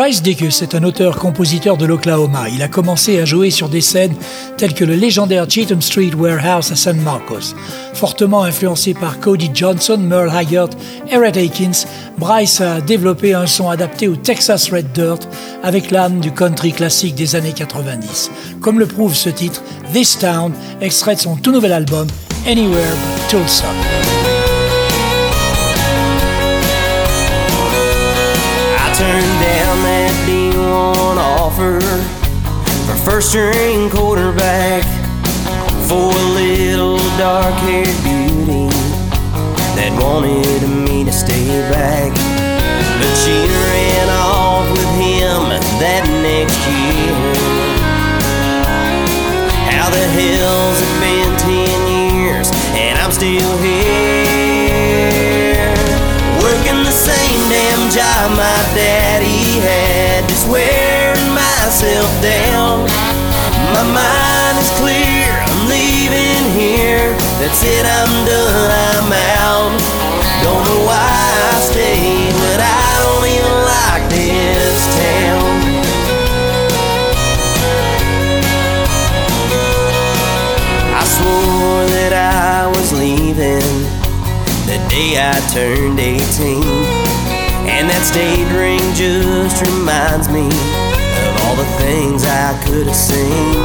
Bryce Dickus est un auteur-compositeur de l'Oklahoma. Il a commencé à jouer sur des scènes telles que le légendaire Cheatham Street Warehouse à San Marcos. Fortement influencé par Cody Johnson, Merle Haggard Red Akins, Bryce a développé un son adapté au Texas Red Dirt avec l'âme du country classique des années 90. Comme le prouve ce titre, This Town, extrait de son tout nouvel album Anywhere But Tulsa. D1 offer for first string quarterback for a little dark haired beauty that wanted me to stay back. But she ran off with him that next year. How the hell's it been 10 years and I'm still here? Working the same damn job my daddy had, wearing myself down. My mind is clear, I'm leaving here. That's it, I'm done, I'm out. Don't know why I stayed, but I don't even like this town. I swore that I was leaving the day I turned 18. And that state ring just reminds me of all the things I could have seen.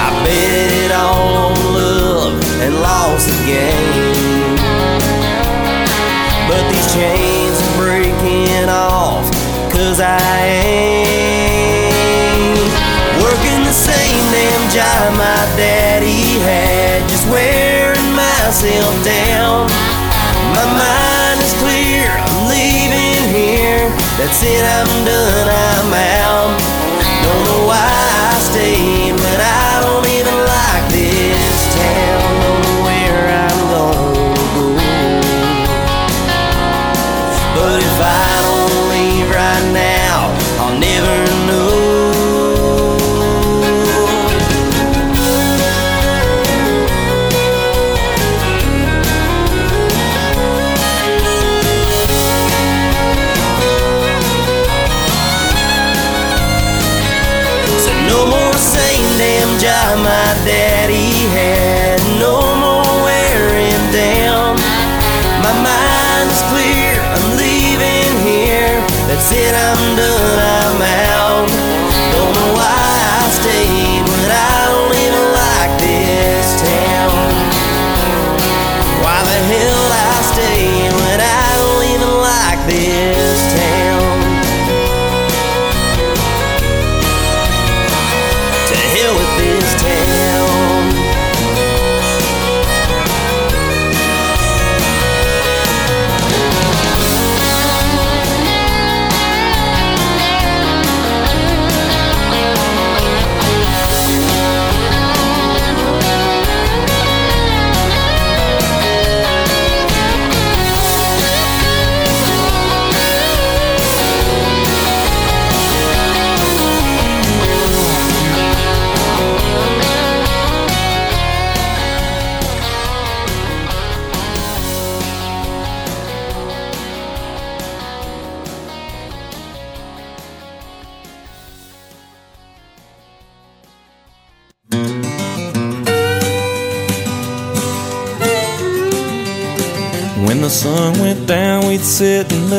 I bet it all on love and lost the game. But these chains are breaking off, cause I ain't working the same damn job my daddy had, just wearing myself down. My mind is clear, here. That's it, I'm done, I'm out. Don't know why I stayed, but I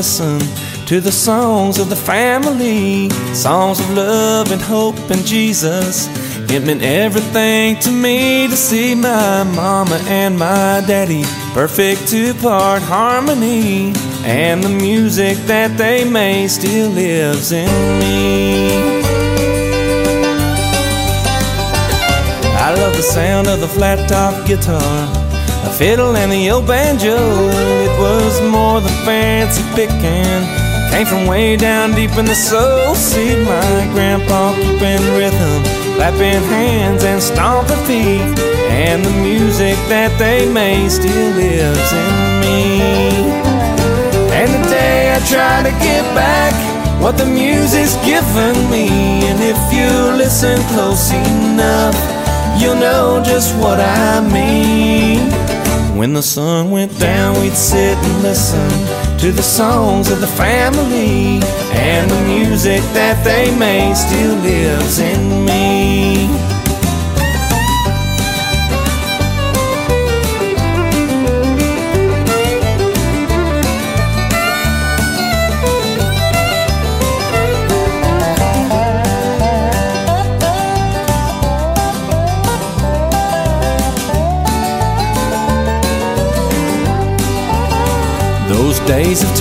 listen to the songs of the family, songs of love and hope and Jesus. It meant everything to me to see my mama and my daddy, perfect two part harmony. And the music that they made still lives in me. I love the sound of the flat top guitar, a fiddle and the old banjo. It was more than fancy picking. came from way down deep in the soul. See my grandpa keeping rhythm, clapping hands and stomping feet. And the music that they made still lives in me. And today I try to get back what the music's given me. And if you listen close enough, you'll know just what I mean. When the sun went down, we'd sit and listen to the songs of the family, and the music that they made still lives in me.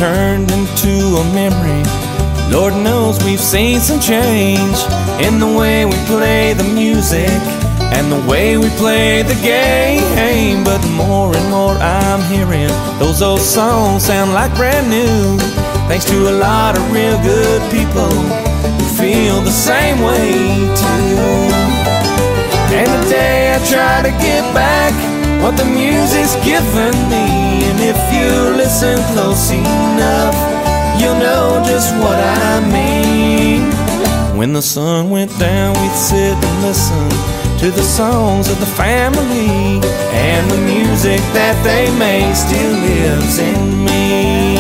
Turned into a memory. Lord knows we've seen some change in the way we play the music and the way we play the game. But more and more I'm hearing those old songs sound like brand new. Thanks to a lot of real good people who feel the same way too. And today I try to get back what the music's given me. If you listen close enough, you'll know just what I mean. When the sun went down, we'd sit and listen to the songs of the family. And the music that they made still lives in me.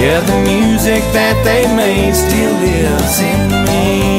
Yeah, the music that they made still lives in me.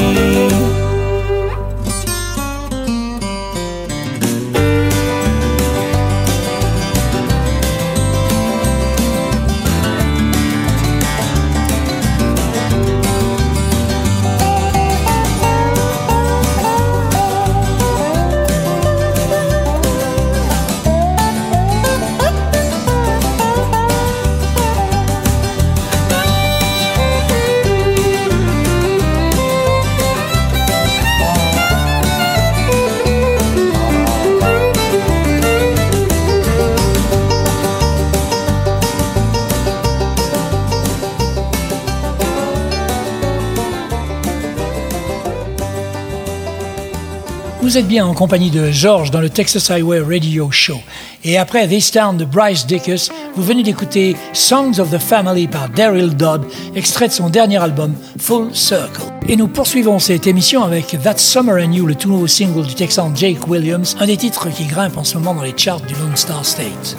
Vous êtes bien en compagnie de George dans le Texas Highway Radio Show. Et après This Town de Bryce Dickus, vous venez d'écouter Songs of the Family par Daryl Dodd, extrait de son dernier album Full Circle. Et nous poursuivons cette émission avec That Summer and You, le tout nouveau single du Texan Jake Williams, un des titres qui grimpe en ce moment dans les charts du Lone Star State.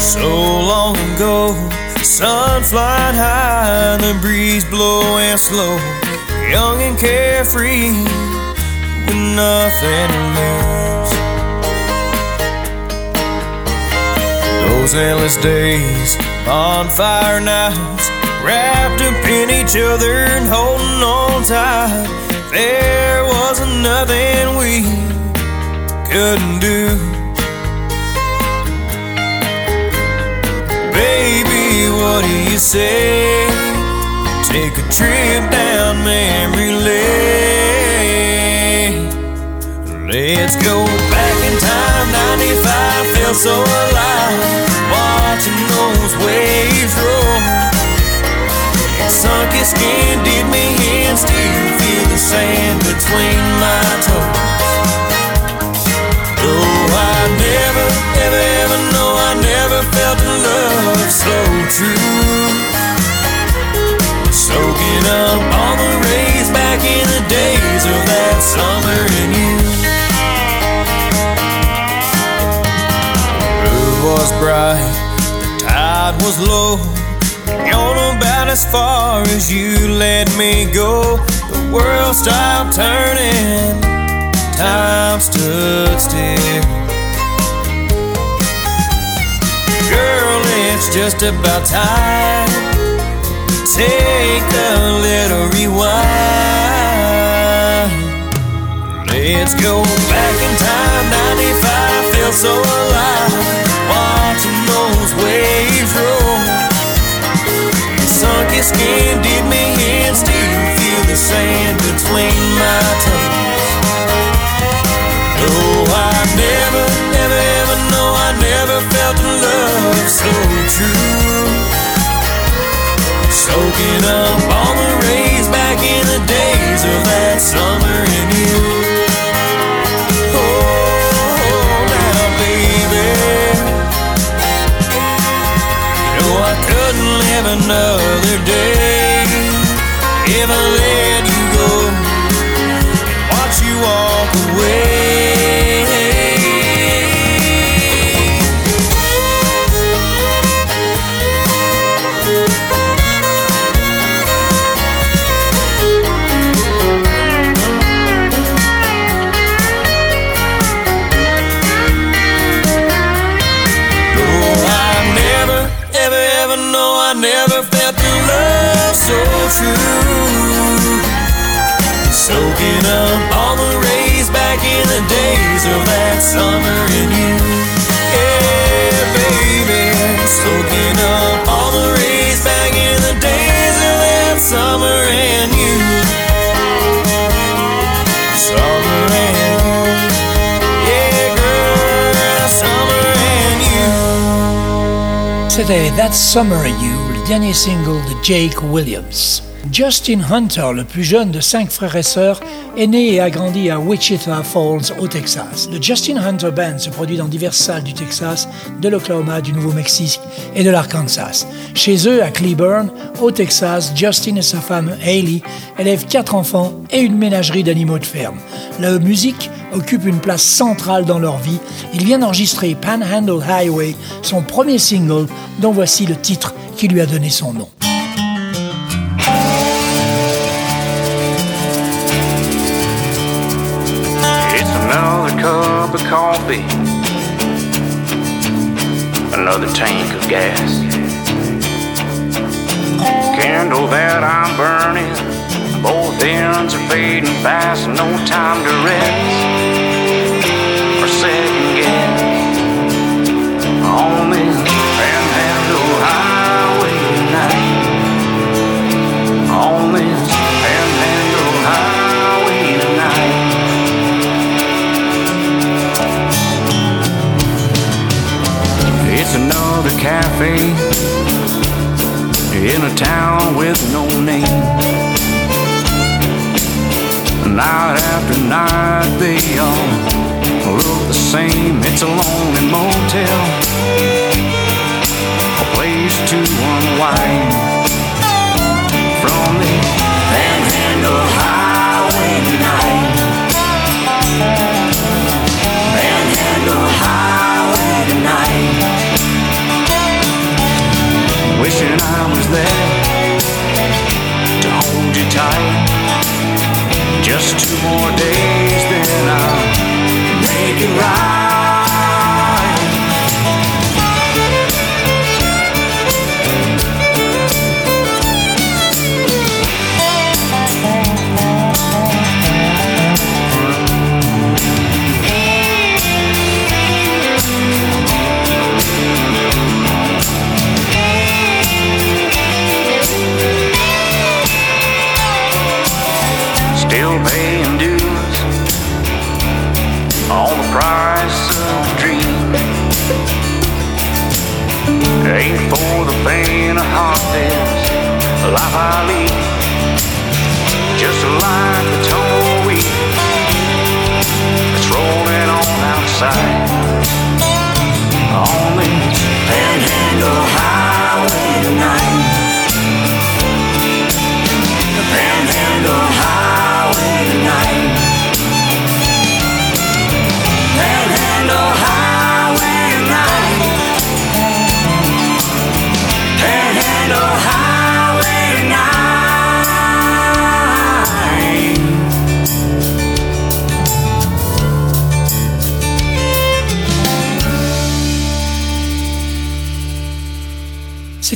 So long ago. Sun flying high and the breeze blowing slow. Young and carefree with nothing to lose. Those endless days, bonfire nights, wrapped up in each other and holding on tight. There wasn't nothing we couldn't do. Baby, what do you say? Take a trip down memory lane. Let's go back in time. 95 felt so alive. Watching those waves roll. Sunk your skin, did me in. Still feel the sand between my toes. Oh, I never, ever, ever know I never felt so true. Soaking up all the rays back in the days of that summer you. The was bright, the tide was low. About as far as you let me go. The world stopped turning time stood still. Girl, it's just about time. Take a little rewind. Let's go back in time. 95 feels so alive. Watching those waves roll. Sunken skin did me in. Still feel the sand between my toes. No, I never. So true. Soaking up all the rays back in the days of that summer in you. Oh, now, baby. You know I couldn't live another day if I let you go and watch you walk away. Soaking up all the rays back in the days of that summer in you. Yeah, baby. Soaking up all the rays back in the days of that summer in you. Summer and. Yeah, girl, summer and you. C'était That Summer in You dernier single de Jake Williams. Justin Hunter, le plus jeune de cinq frères et sœurs, est né et a grandi à Wichita Falls, au Texas. Le Justin Hunter Band se produit dans diverses salles du Texas, de l'Oklahoma, du Nouveau-Mexique et de l'Arkansas. Chez eux, à Cleburne, au Texas, Justin et sa femme Hailey élèvent quatre enfants et une ménagerie d'animaux de ferme. La musique occupe une place centrale dans leur vie. Il vient d'enregistrer Panhandle Highway, son premier single, dont voici le titre qui lui a donné son nom. Coffee, another tank of gas. Candle that I'm burning, both ends are fading fast, no time to rest or second guess. On this cafe in a town with no name. Night after night, they all look the same. It's a lonely motel, a place to unwind from the Panhandle Highway tonight.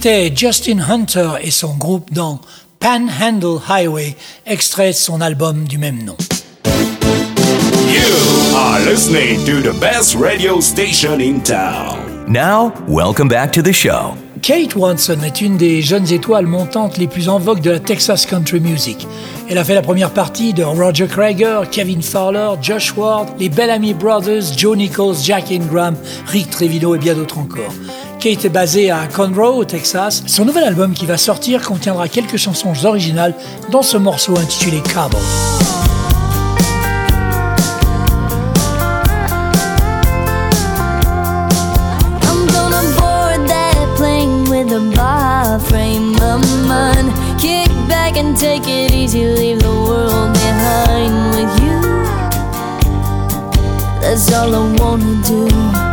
C'était Justin Hunter et son groupe dans Panhandle Highway, extrait de son album du même nom. You are listening to the best radio station in town. Now, welcome back to the show. Kate Watson est une des jeunes étoiles montantes les plus en vogue de la Texas country music. Elle a fait la première partie de Roger Krager, Kevin Fowler, Josh Ward, les Bellamy Brothers, Joe Nichols, Jack Ingram, Rick Trevino et bien d'autres encore. Kate est basée à Conroe, au Texas. Son nouvel album qui va sortir contiendra quelques chansons originales dans ce morceau intitulé Cabo. And take it easy, leave the world behind with you. That's all I wanna do.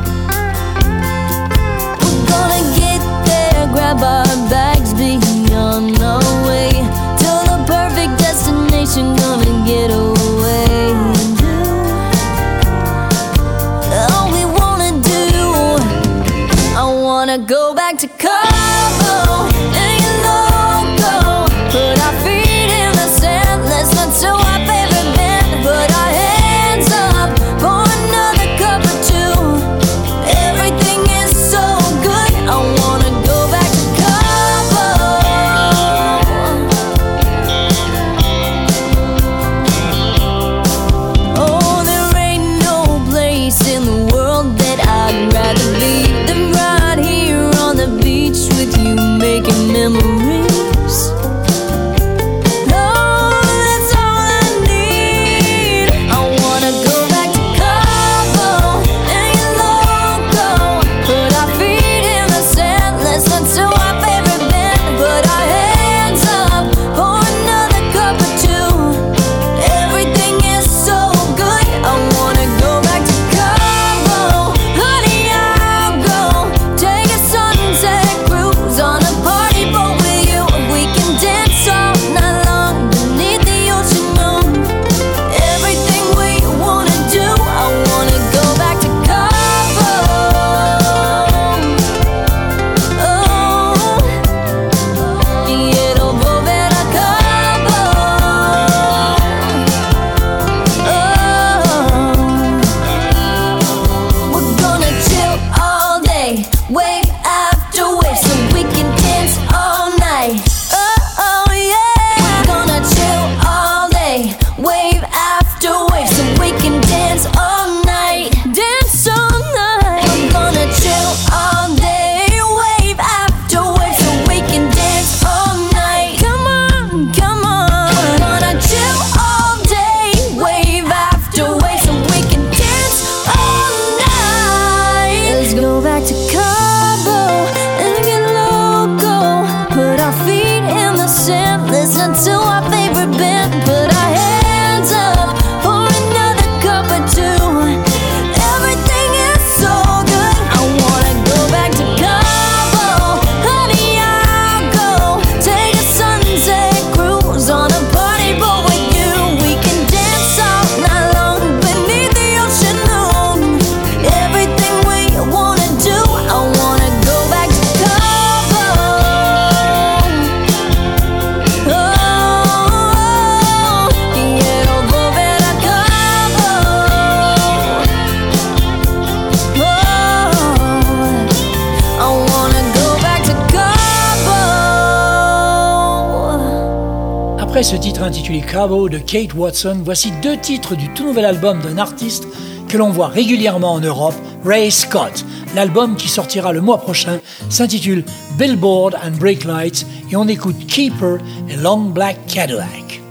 De Kate Watson, voici deux titres du tout nouvel album d'un artiste que l'on voit régulièrement en Europe, Ray Scott. L'album qui sortira le mois prochain s'intitule Billboard and Brake Lights et on écoute Keeper et Long Black Cadillac.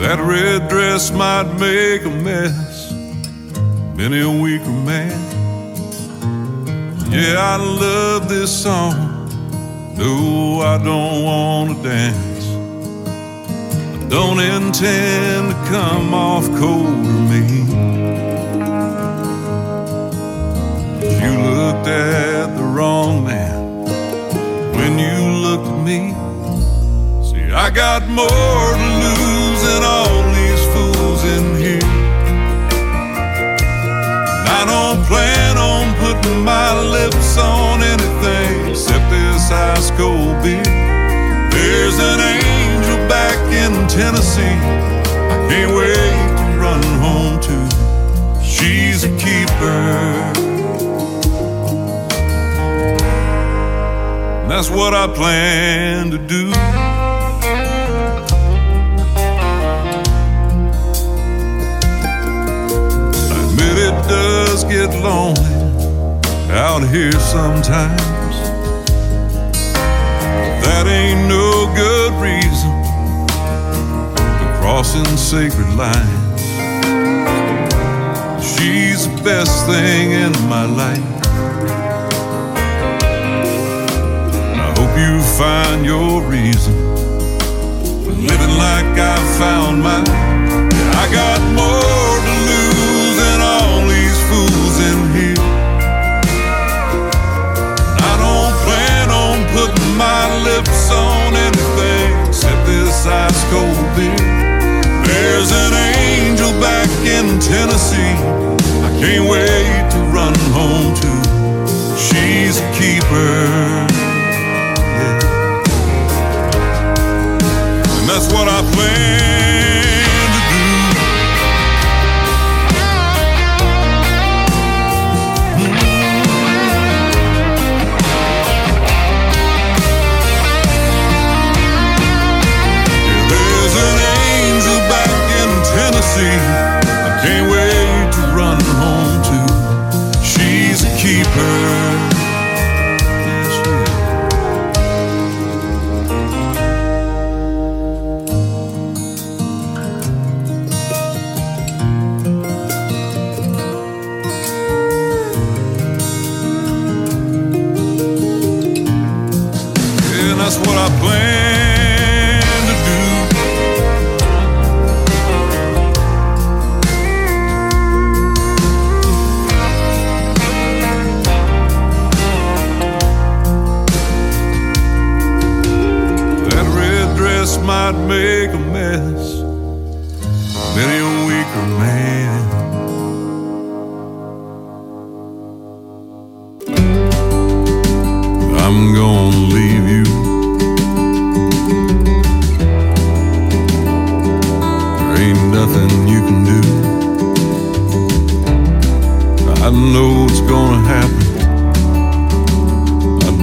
That red dress might make a mess, many a weaker man. Yeah, I love this song. No, I don't want to dance. I don't intend to come off cold or mean. You looked at the wrong man when you looked at me. See, I got more to lose than all these fools in here. And I don't plan putting my lips on anything except this ice cold beer. There's an angel back in Tennessee. I can't wait to run home to. She's a keeper. That's what I plan to do. Admit it does get lonely out here sometimes. That ain't no good reason for crossing sacred lines. She's the best thing in my life. I hope you find your reason for living like I found mine. Tennessee. I can't wait to run home to. She's a keeper.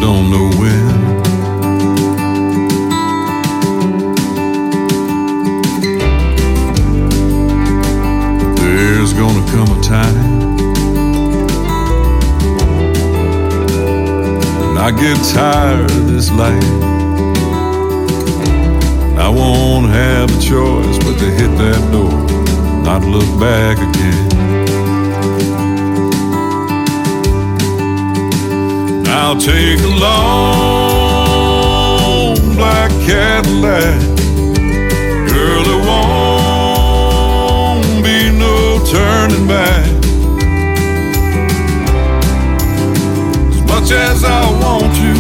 Don't know when. There's gonna come a time. And I get tired of this life. I won't have a choice but to hit that door, not look back again. I'll take a long black Cadillac. Girl, there won't be no turning back. As much as I want you,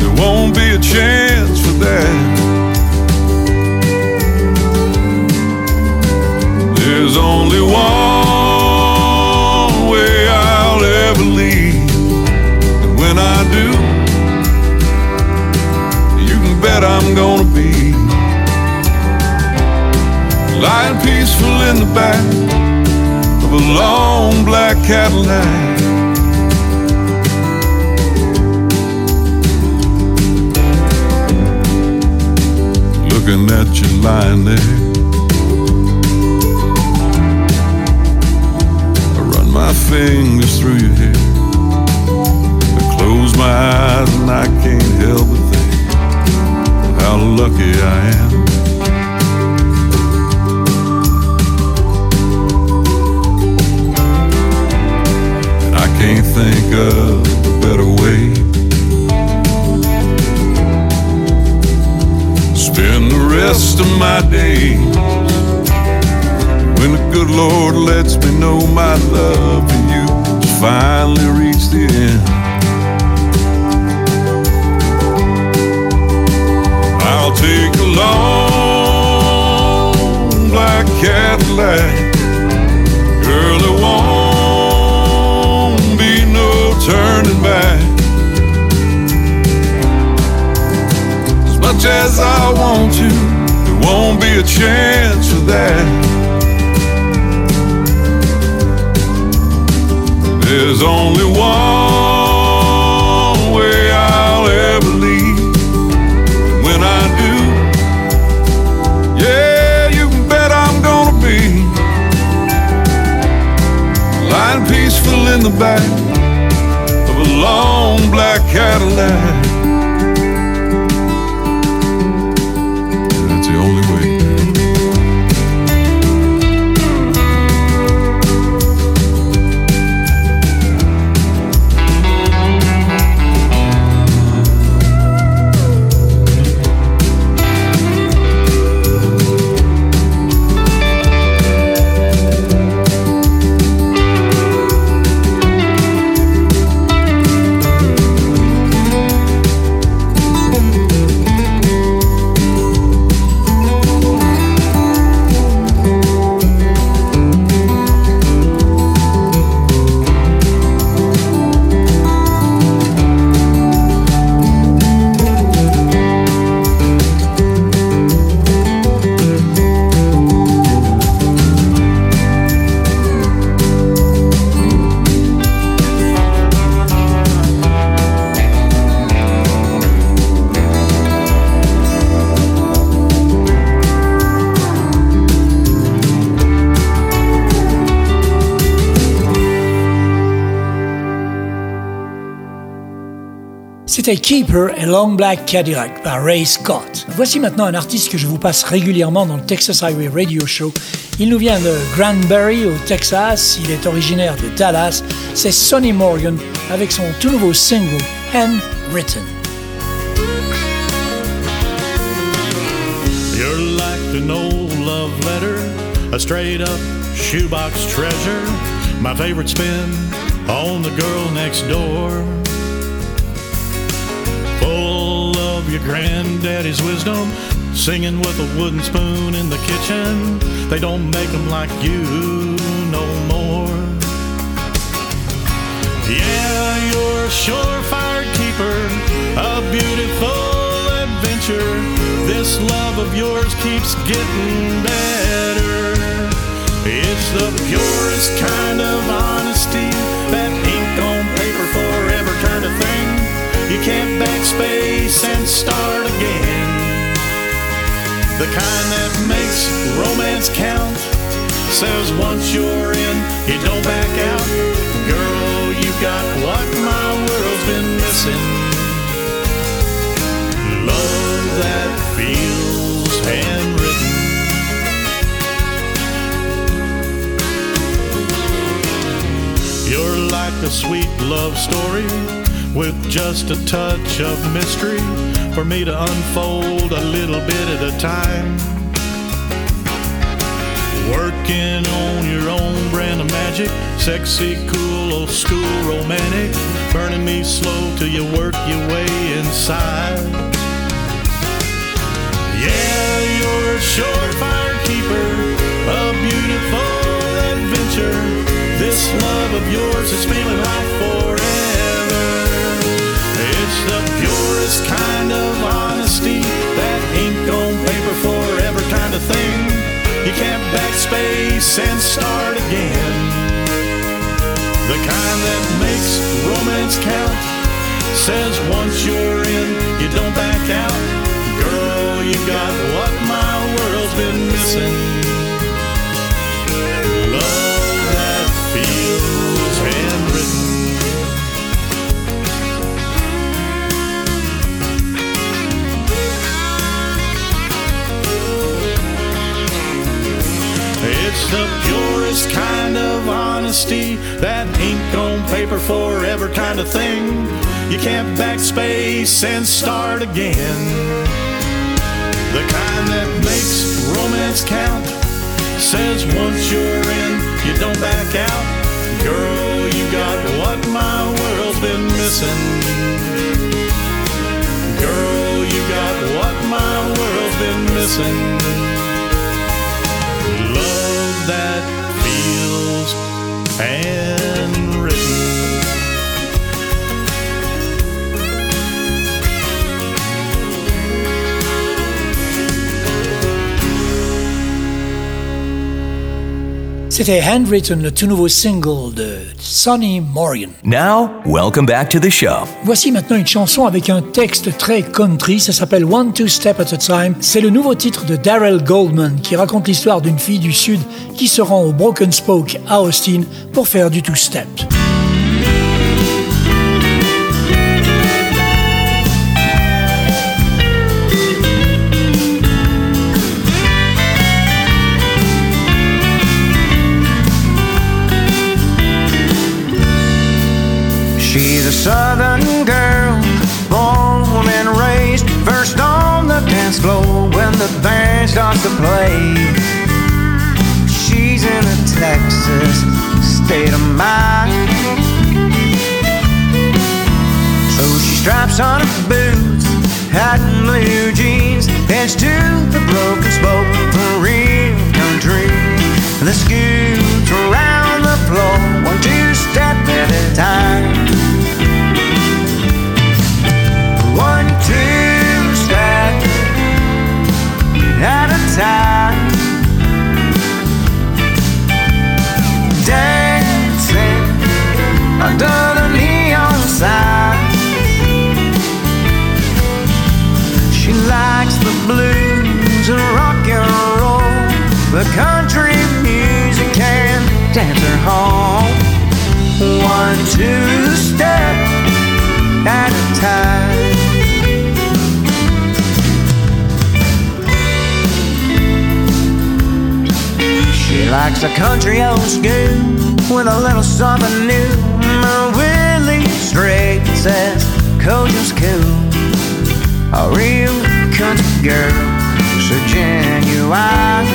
there won't be a chance for that. There's only one back of a long black Cadillac. Looking at you lying there. I run my fingers through your hair. I close my eyes and I can't help but think how lucky I am. Can't think of a better way. Spend the rest of my days when the good Lord lets me know my love for you has finally reached the end. I'll take a long black Cadillac. As I want to, there won't be a chance for that. There's only one way I'll ever leave. When I do, yeah, you can bet I'm gonna be lying peaceful in the back of a long black Cadillac. C'était Keeper et Long Black Cadillac par Ray Scott. Voici maintenant un artiste que je vous passe régulièrement dans le Texas Highway Radio Show. Il nous vient de Granbury au Texas, il est originaire de Dallas. C'est Sonny Morgan avec son tout nouveau single Handwritten. You're like an old love letter, a straight up shoebox treasure. My favorite spin on the girl next door. Of your granddaddy's wisdom, singing with a wooden spoon in the kitchen. They don't make 'em like you no more. Yeah, you're a surefire keeper, a beautiful adventure. This love of yours keeps getting better. It's the purest kind of honesty, You can't backspace and start again. The kind that makes romance count. Says once you're in, you don't back out. Girl, you got what my world's been missing. Love that feels handwritten. You're like a sweet love story with just a touch of mystery for me to unfold a little bit at a time. Working on your own brand of magic, sexy, cool, old school, romantic, burning me slow till you work your way inside. Yeah, you're a surefire keeper, a beautiful adventure. This love of yours is feeling like forever. The purest kind of honesty, that ink on paper forever kind of thing. You can't backspace and start again. The kind that makes romance count. Says once you're in, you don't back out. Girl, you got what my world's been missing. The purest kind of honesty, that ink on paper forever kind of thing. You can't backspace and start again. The kind that makes romance count. Says once you're in, you don't back out. Girl, you got what my world's been missing. Girl, you got what my world's been missing. Feels handwritten. C'était Handwritten, le tout nouveau single de Sonny Morgan. Now, welcome back to the show. Voici maintenant une chanson avec un texte très country, ça s'appelle One Two Step at a Time. C'est le nouveau titre de Daryl Goldman qui raconte l'histoire d'une fille du Sud qui se rend au Broken Spoke à Austin pour faire du two-step. Southern girl, born and raised first on the dance floor when the band starts to play. She's in a Texas state of mind. So she straps on her boots, hat and blue jeans, heads to the broken spoke for real country. The scoots around the floor, one two step at a time. Dancing under the neon sign. She likes the blues and rock and roll, the country music can dance her home. One, two step at a time. Likes a country old school with a little something new. My Willie straight says Coach's cool. A real country girl, so genuine.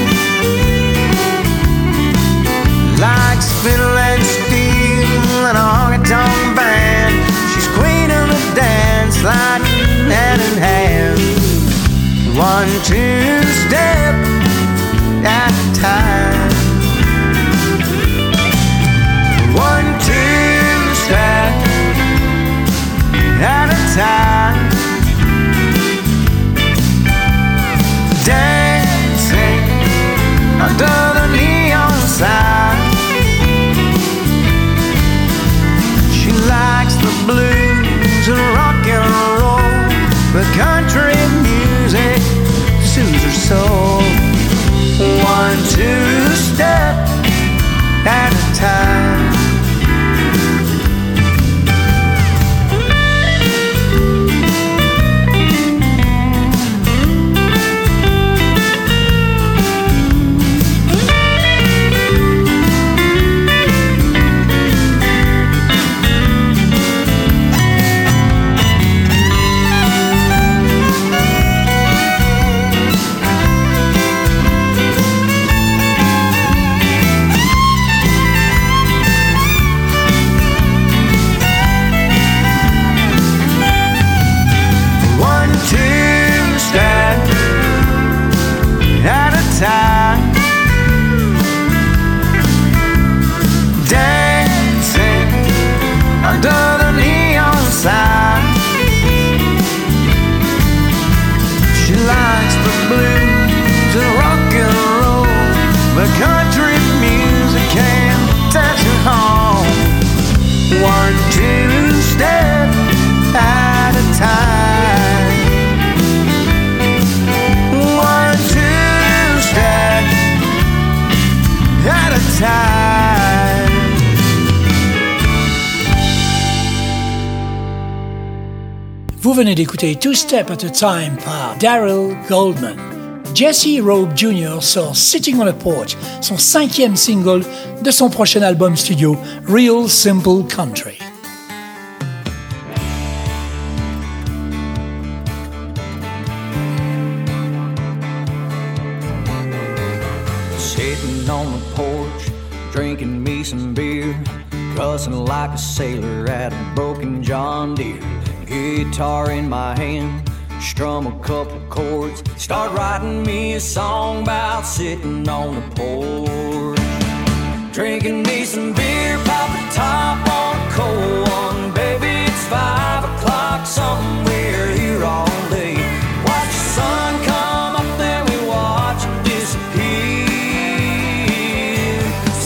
Venez d'écouter Two Step at a Time par Darrell Goldman. Jesse Raub Jr. sort Sitting on a Porch, son cinquième single de son prochain album studio, Real Simple Country. Sitting on the porch, drinking me some beer, cussing like a sailor at a broken John Deere. Guitar in my hand, strum a couple chords, start writing me a song about sitting on the porch. Drinking me some beer, pop the top on a cold one, baby. It's five o'clock, somewhere here all day. Watch the sun come up, then we watch it disappear.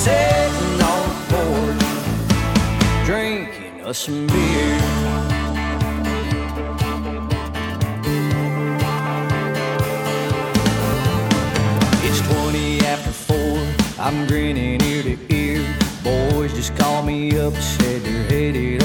Sitting on the porch, drinking us some beer. I'm grinning ear to ear. Boys just called me up, said they're headed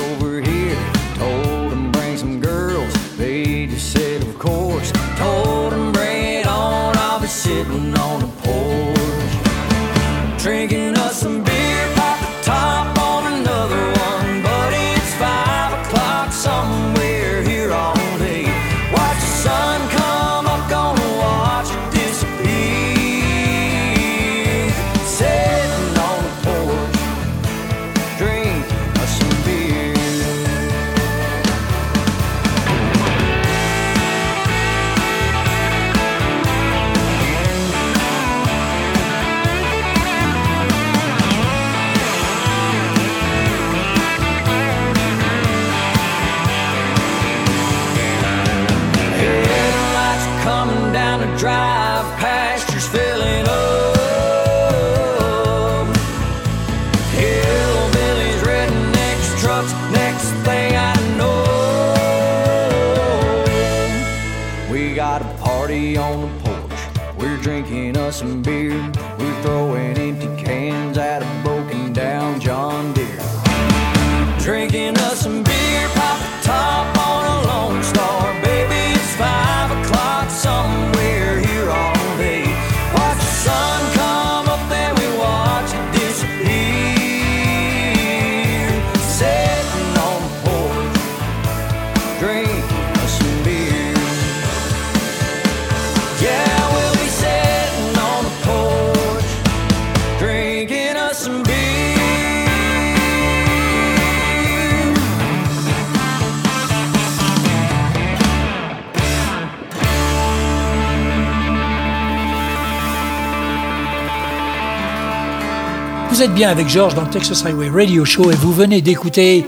avec Georges dans le Texas Highway Radio Show et vous venez d'écouter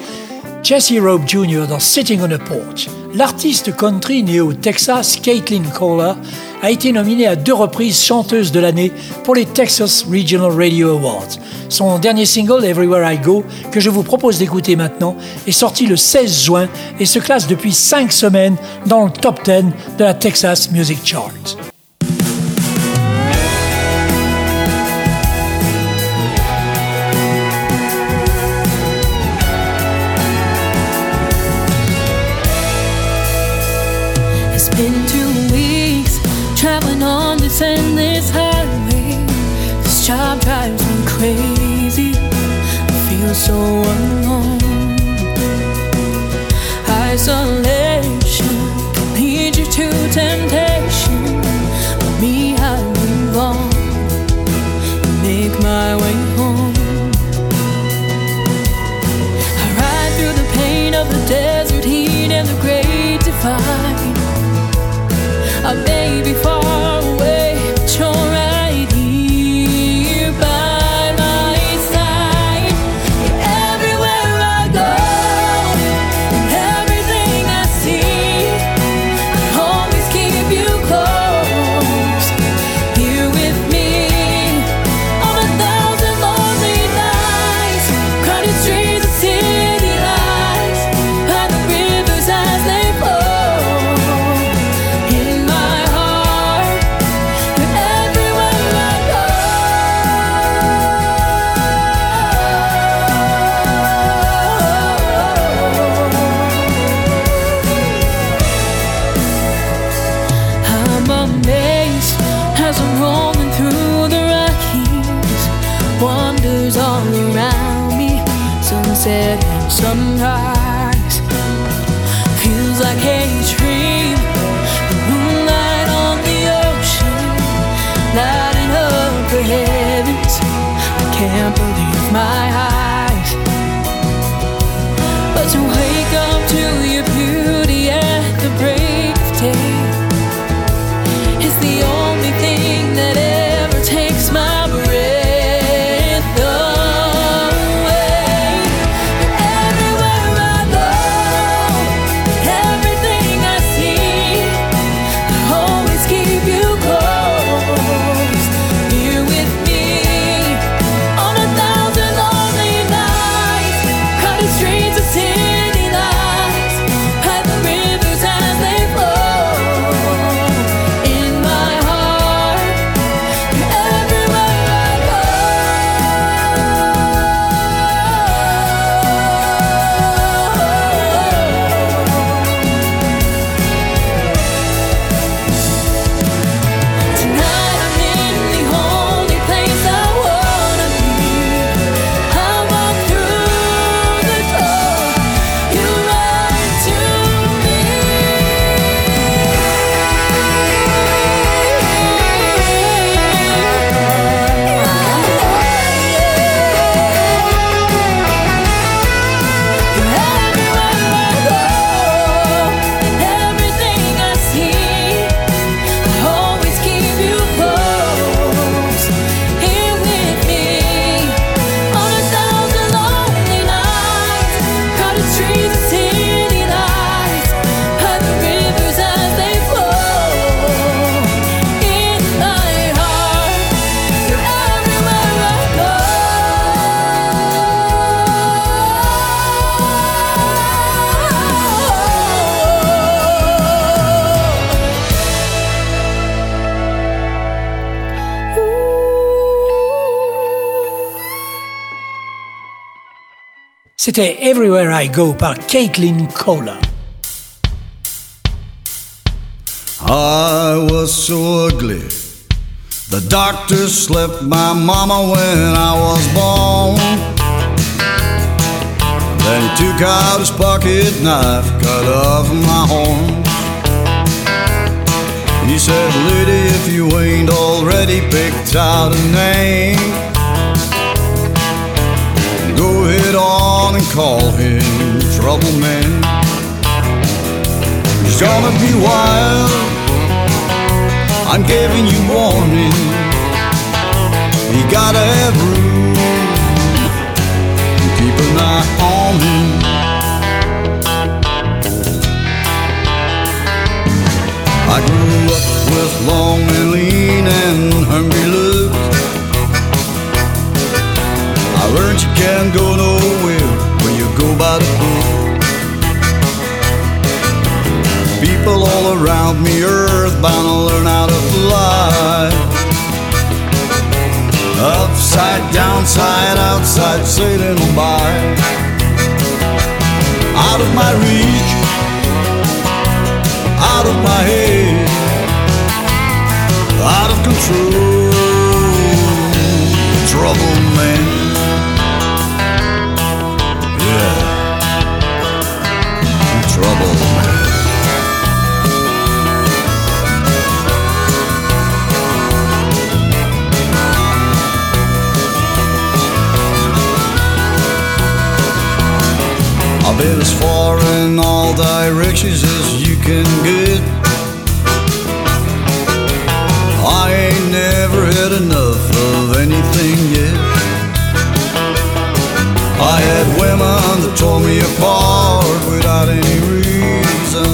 Jesse Robe Jr. dans Sitting on a Porch. L'artiste country né au Texas, Caitlin Kohler, a été nominée à deux reprises chanteuse de l'année pour les Texas Regional Radio Awards. Son dernier single, Everywhere I Go, que je vous propose d'écouter maintenant, est sorti le 16 juin et se classe depuis cinq semaines dans le top 10 de la Texas Music Chart. so can't believe my eyes. C'était Everywhere I Go par Kaitlyn Kohler. I was so ugly. The doctor slept my mama when I was born. Then he took out his pocket knife, cut off my horns. He said, Lady, if you ain't already picked out a name, ahead on and call him Trouble Man. He's gonna be wild. I'm giving you warning. You gotta have room. Keep an eye on him. I grew up with long and lean and hungry can't go nowhere when you go by the book. People all around me earthbound to learn how to fly. Upside, downside, outside, sailing on by. Out of my reach, out of my head, out of control. Trouble man. Trouble. I've been as far in all directions as you can get. I ain't never had enough of anything tore me apart without any reason.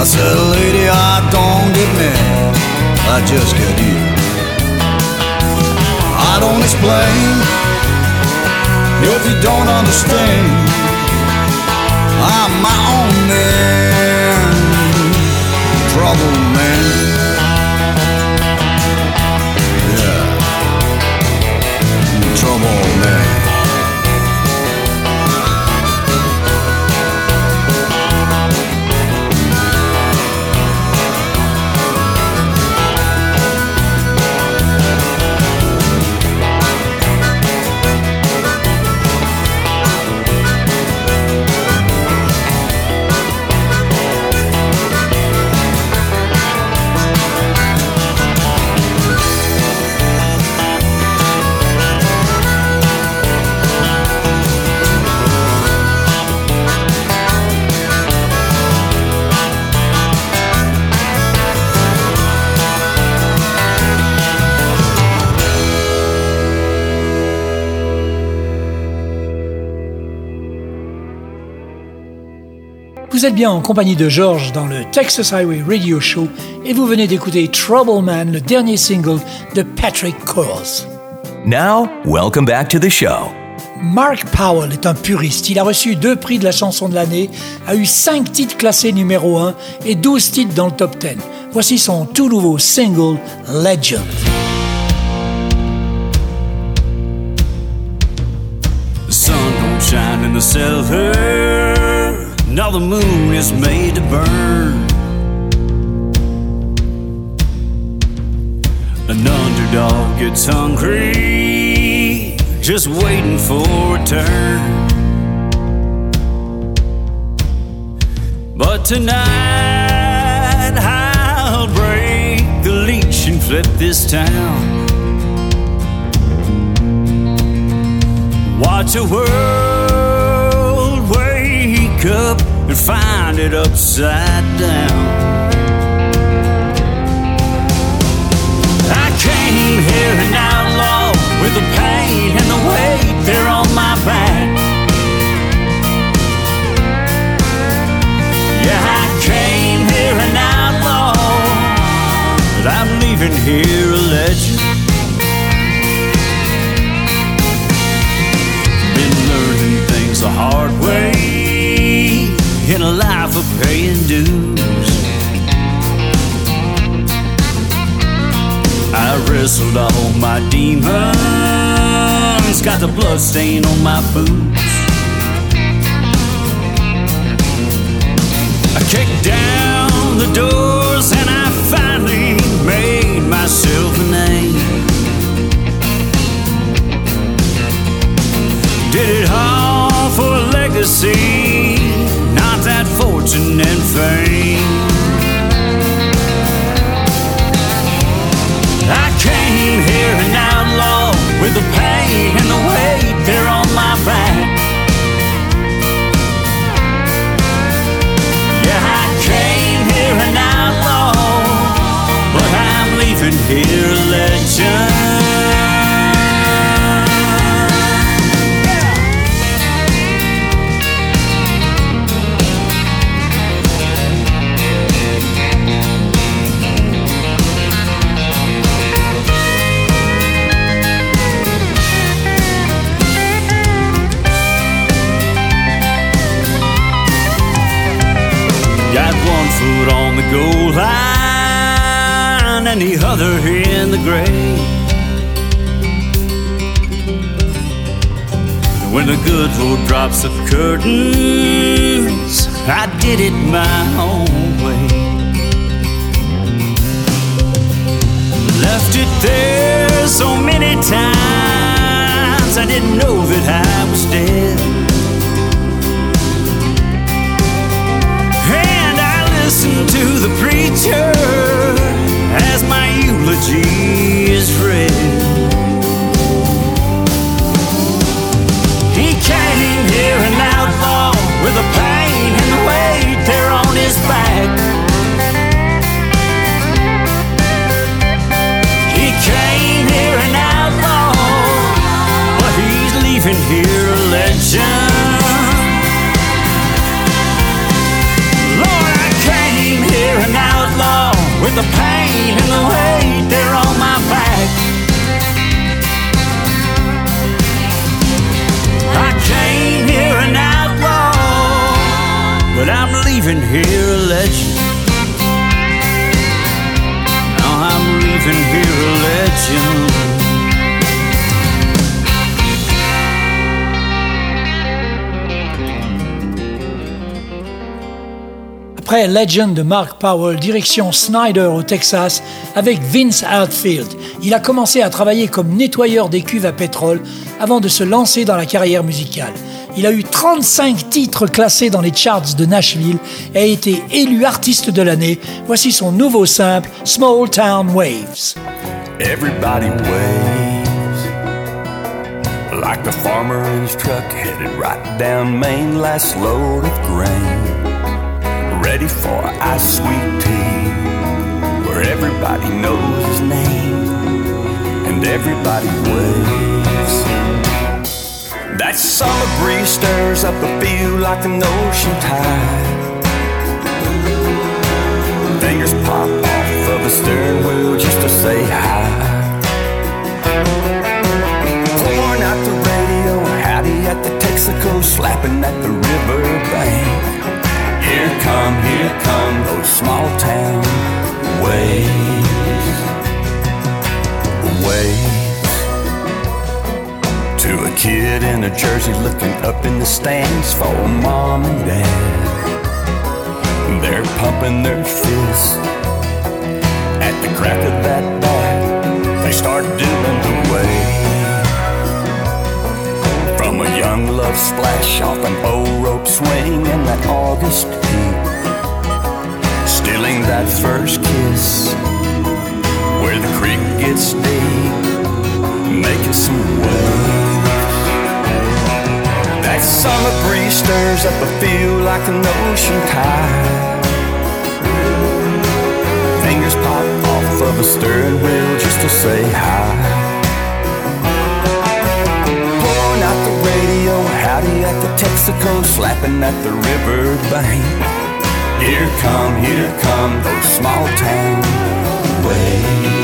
I said, lady, I don't get mad, I just get you. I don't explain if you don't understand. I'm my own man, trouble man. Êtes bien en compagnie de George dans le Texas Highway Radio Show et vous venez d'écouter Trouble Man, le dernier single de Patrick Coles. Now, welcome back to the show. Mark Powell est un puriste. Il a reçu deux prix de la chanson de l'année, a eu cinq titres classés numéro 1 et 12 titres dans le top 10. Voici son tout nouveau single Legend. The sun don't shine in the cellar. Now the moon is made to burn. An underdog gets hungry, just waiting for a turn. But tonight I'll break the leash and flip this town. Watch a world wake up and find it upside down. I came here an outlaw with the pain and the weight there on my back. Yeah, I came here an outlaw, but I'm leaving here a legend. Been learning things the hard way in a life of paying dues. I wrestled all my demons, got the blood stain on my boots. I kicked down the doors and I finally made myself a name. Did it all for a legacy, fortune Après Legend de Mark Powell, direction Snyder au Texas avec Vince Outfield. Il a commencé à travailler comme nettoyeur des cuves à pétrole avant de se lancer dans la carrière musicale. Il a eu 35 titres classés dans les charts de Nashville et a été élu artiste de l'année. Voici son nouveau simple Small Town Waves. Everybody waves like the farmer in his truck headed right down Main, last load of grain, ready for ice sweet tea, where everybody knows his name and everybody waves. That summer breeze stirs up a feel like an ocean tide. Fingers pop off of the steering wheel just to say hi. Pouring out the radio, howdy at the Texaco, slapping at the river bank. Here come, here come those small town waves. Waves. Kid in a jersey looking up in the stands for mom and dad. They're pumping their fists at the crack of that bat. They start doing the wave. From a young love splash off an old rope swing in that August heat. Stealing that first kiss where the creek gets deep. Making some waves. That summer breeze stirs up a feel like an ocean tide. Fingers pop off of a steering wheel just to say hi. Pouring out the radio, howdy at the Texaco, slapping at the river bank. Here come, here come those small town waves.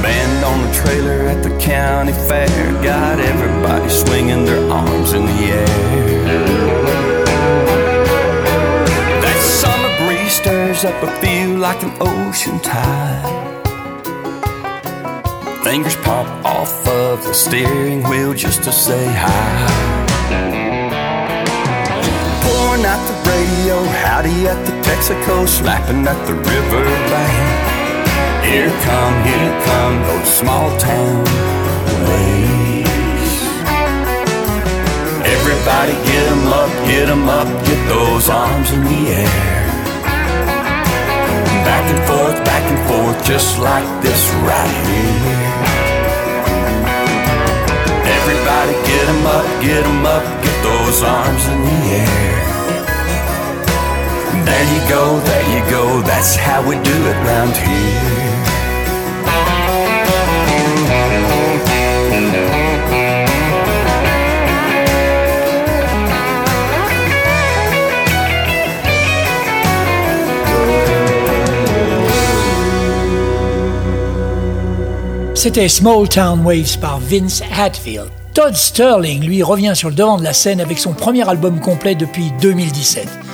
A band on the trailer at the county fair, got everybody swinging their arms in the air. That summer breeze stirs up a feel like an ocean tide. fingers pop off of the steering wheel just to say hi. Pouring out the radio, howdy at the Texaco, slapping at the river bank. Here come, here come those small town ways. Everybody get 'em up, get 'em up, get those arms in the air. Back and forth, back and forth, just like this right here. Everybody get 'em up, get 'em up, get those arms in the air. There you go, there you go, that's how we do it round here. C'était Small Town Waves par Vince Hatfield. Todd Sterling, lui, revient sur le devant de la scène avec son premier album complet depuis 2017.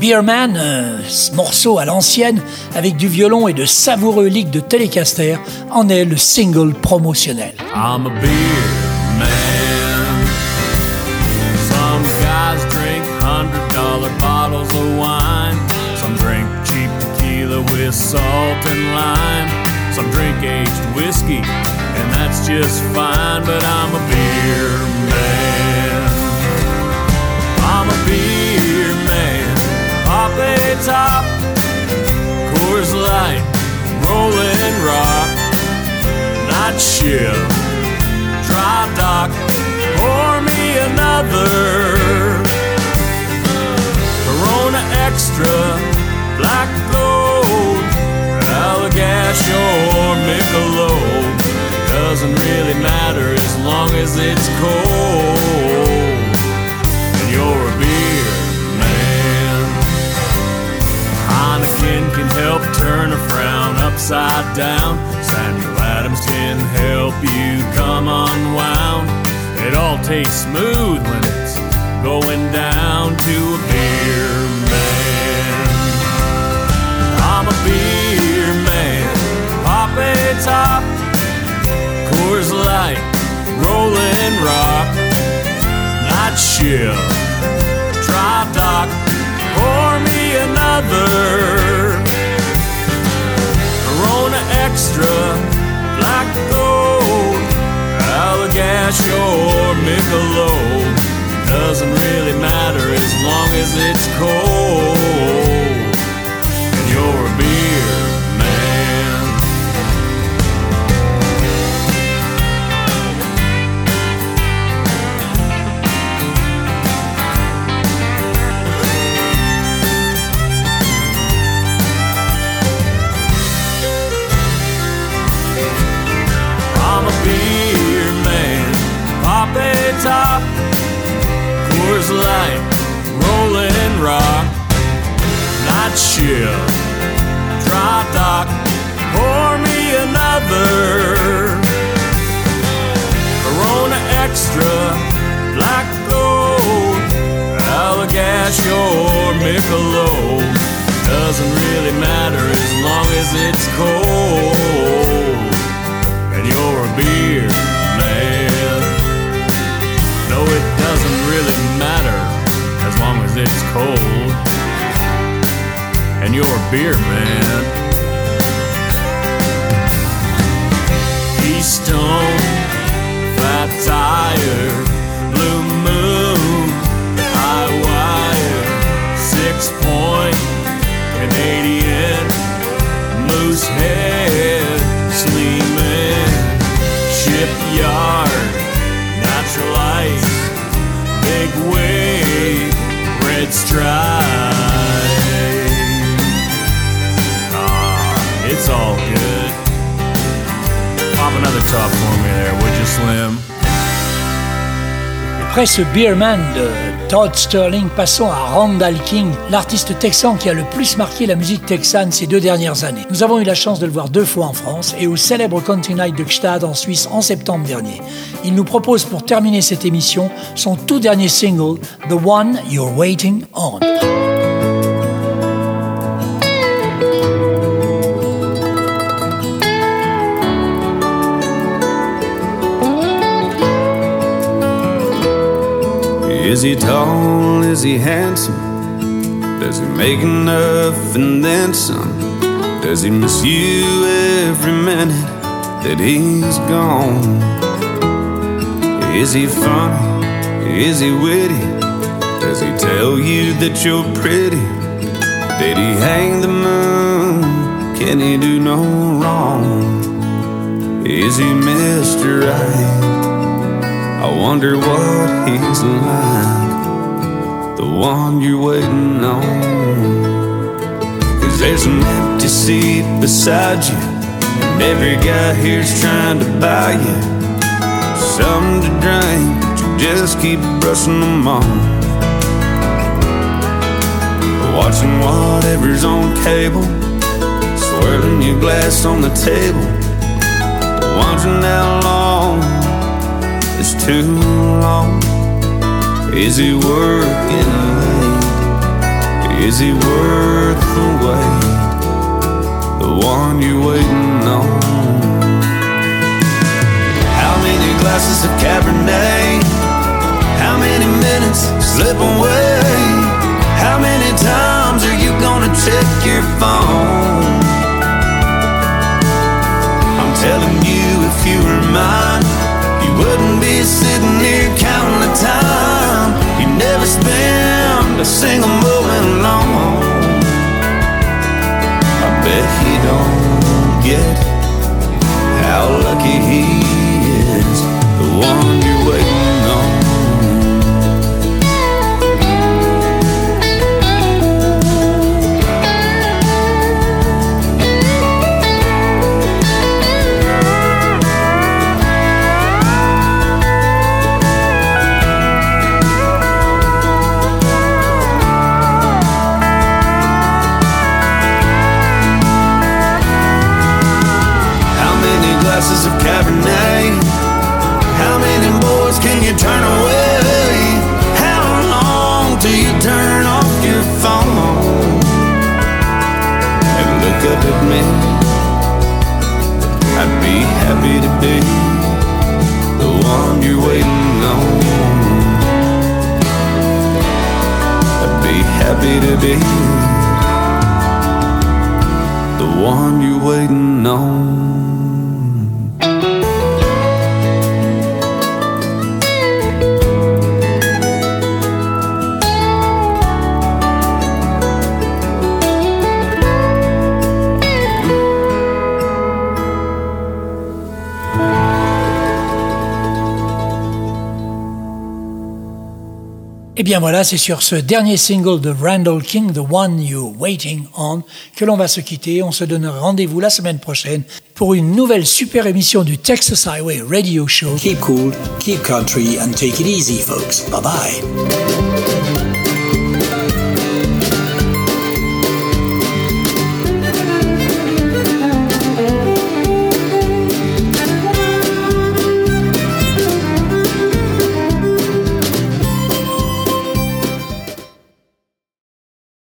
Beerman, un morceau à l'ancienne, avec du violon et de savoureux licks de Telecaster, en est le single promotionnel. I'm a beer man. Some guys drink hundred dollar bottles of wine. Some drink cheap tequila with salt and lime. Some drink aged whiskey, and that's just fine. But I'm a beer man. A top, Coors Light, Rolling Rock, Night Shift, Dry Dock, pour me another. Corona Extra, Black Gold, Allagash or Michelob. Doesn't really matter as long as it's cold. Heineken can help turn a frown upside down. Samuel Adams can help you come unwound. It all tastes smooth when it's going down to a beer man. I'm a beer man. Pop a top, Coors Light, Rolling Rock, Night Shift, Dry Dock, pour me another. Corona Extra, Black Gold, Allagash or Michelob. Doesn't really matter as long as it's cold. Ce Beerman de Todd Sterling, passons à Randall King, l'artiste texan qui a le plus marqué la musique texane ces deux dernières années. Nous avons eu la chance de le voir deux fois en France et au célèbre Country Night de Gstaad en Suisse en septembre dernier. Il nous propose pour terminer cette émission son tout dernier single, The One You're Waiting On. Is he tall? Is he handsome? Does he make enough and then some? Does he miss you every minute that he's gone? Is he funny? Is he witty? Does he tell you that you're pretty? Did he hang the moon? Can he do no wrong? Is he Mr. Right? I wonder what he's like, the one you're waiting on. Cause there's an empty seat beside you, and every guy here's trying to buy you something to drink, but you just keep brushing them on. Watching whatever's on cable, swirling your glass on the table, wondering how long is too long? Is he working late? Is he worth the wait? The one you're waiting on. How many glasses of Cabernet? How many minutes slip away? How many times are you gonna check your phone? I'm telling you, if you were mine wouldn't be sitting here counting the time. You never spend a single moment alone. I bet he don't get how lucky he bien voilà, c'est sur ce dernier single de Randall King, The One You're Waiting On, que l'on va se quitter. On se donne rendez-vous la semaine prochaine pour une nouvelle super émission du Texas Highway Radio Show. Keep cool, keep country, and take it easy, folks. Bye bye.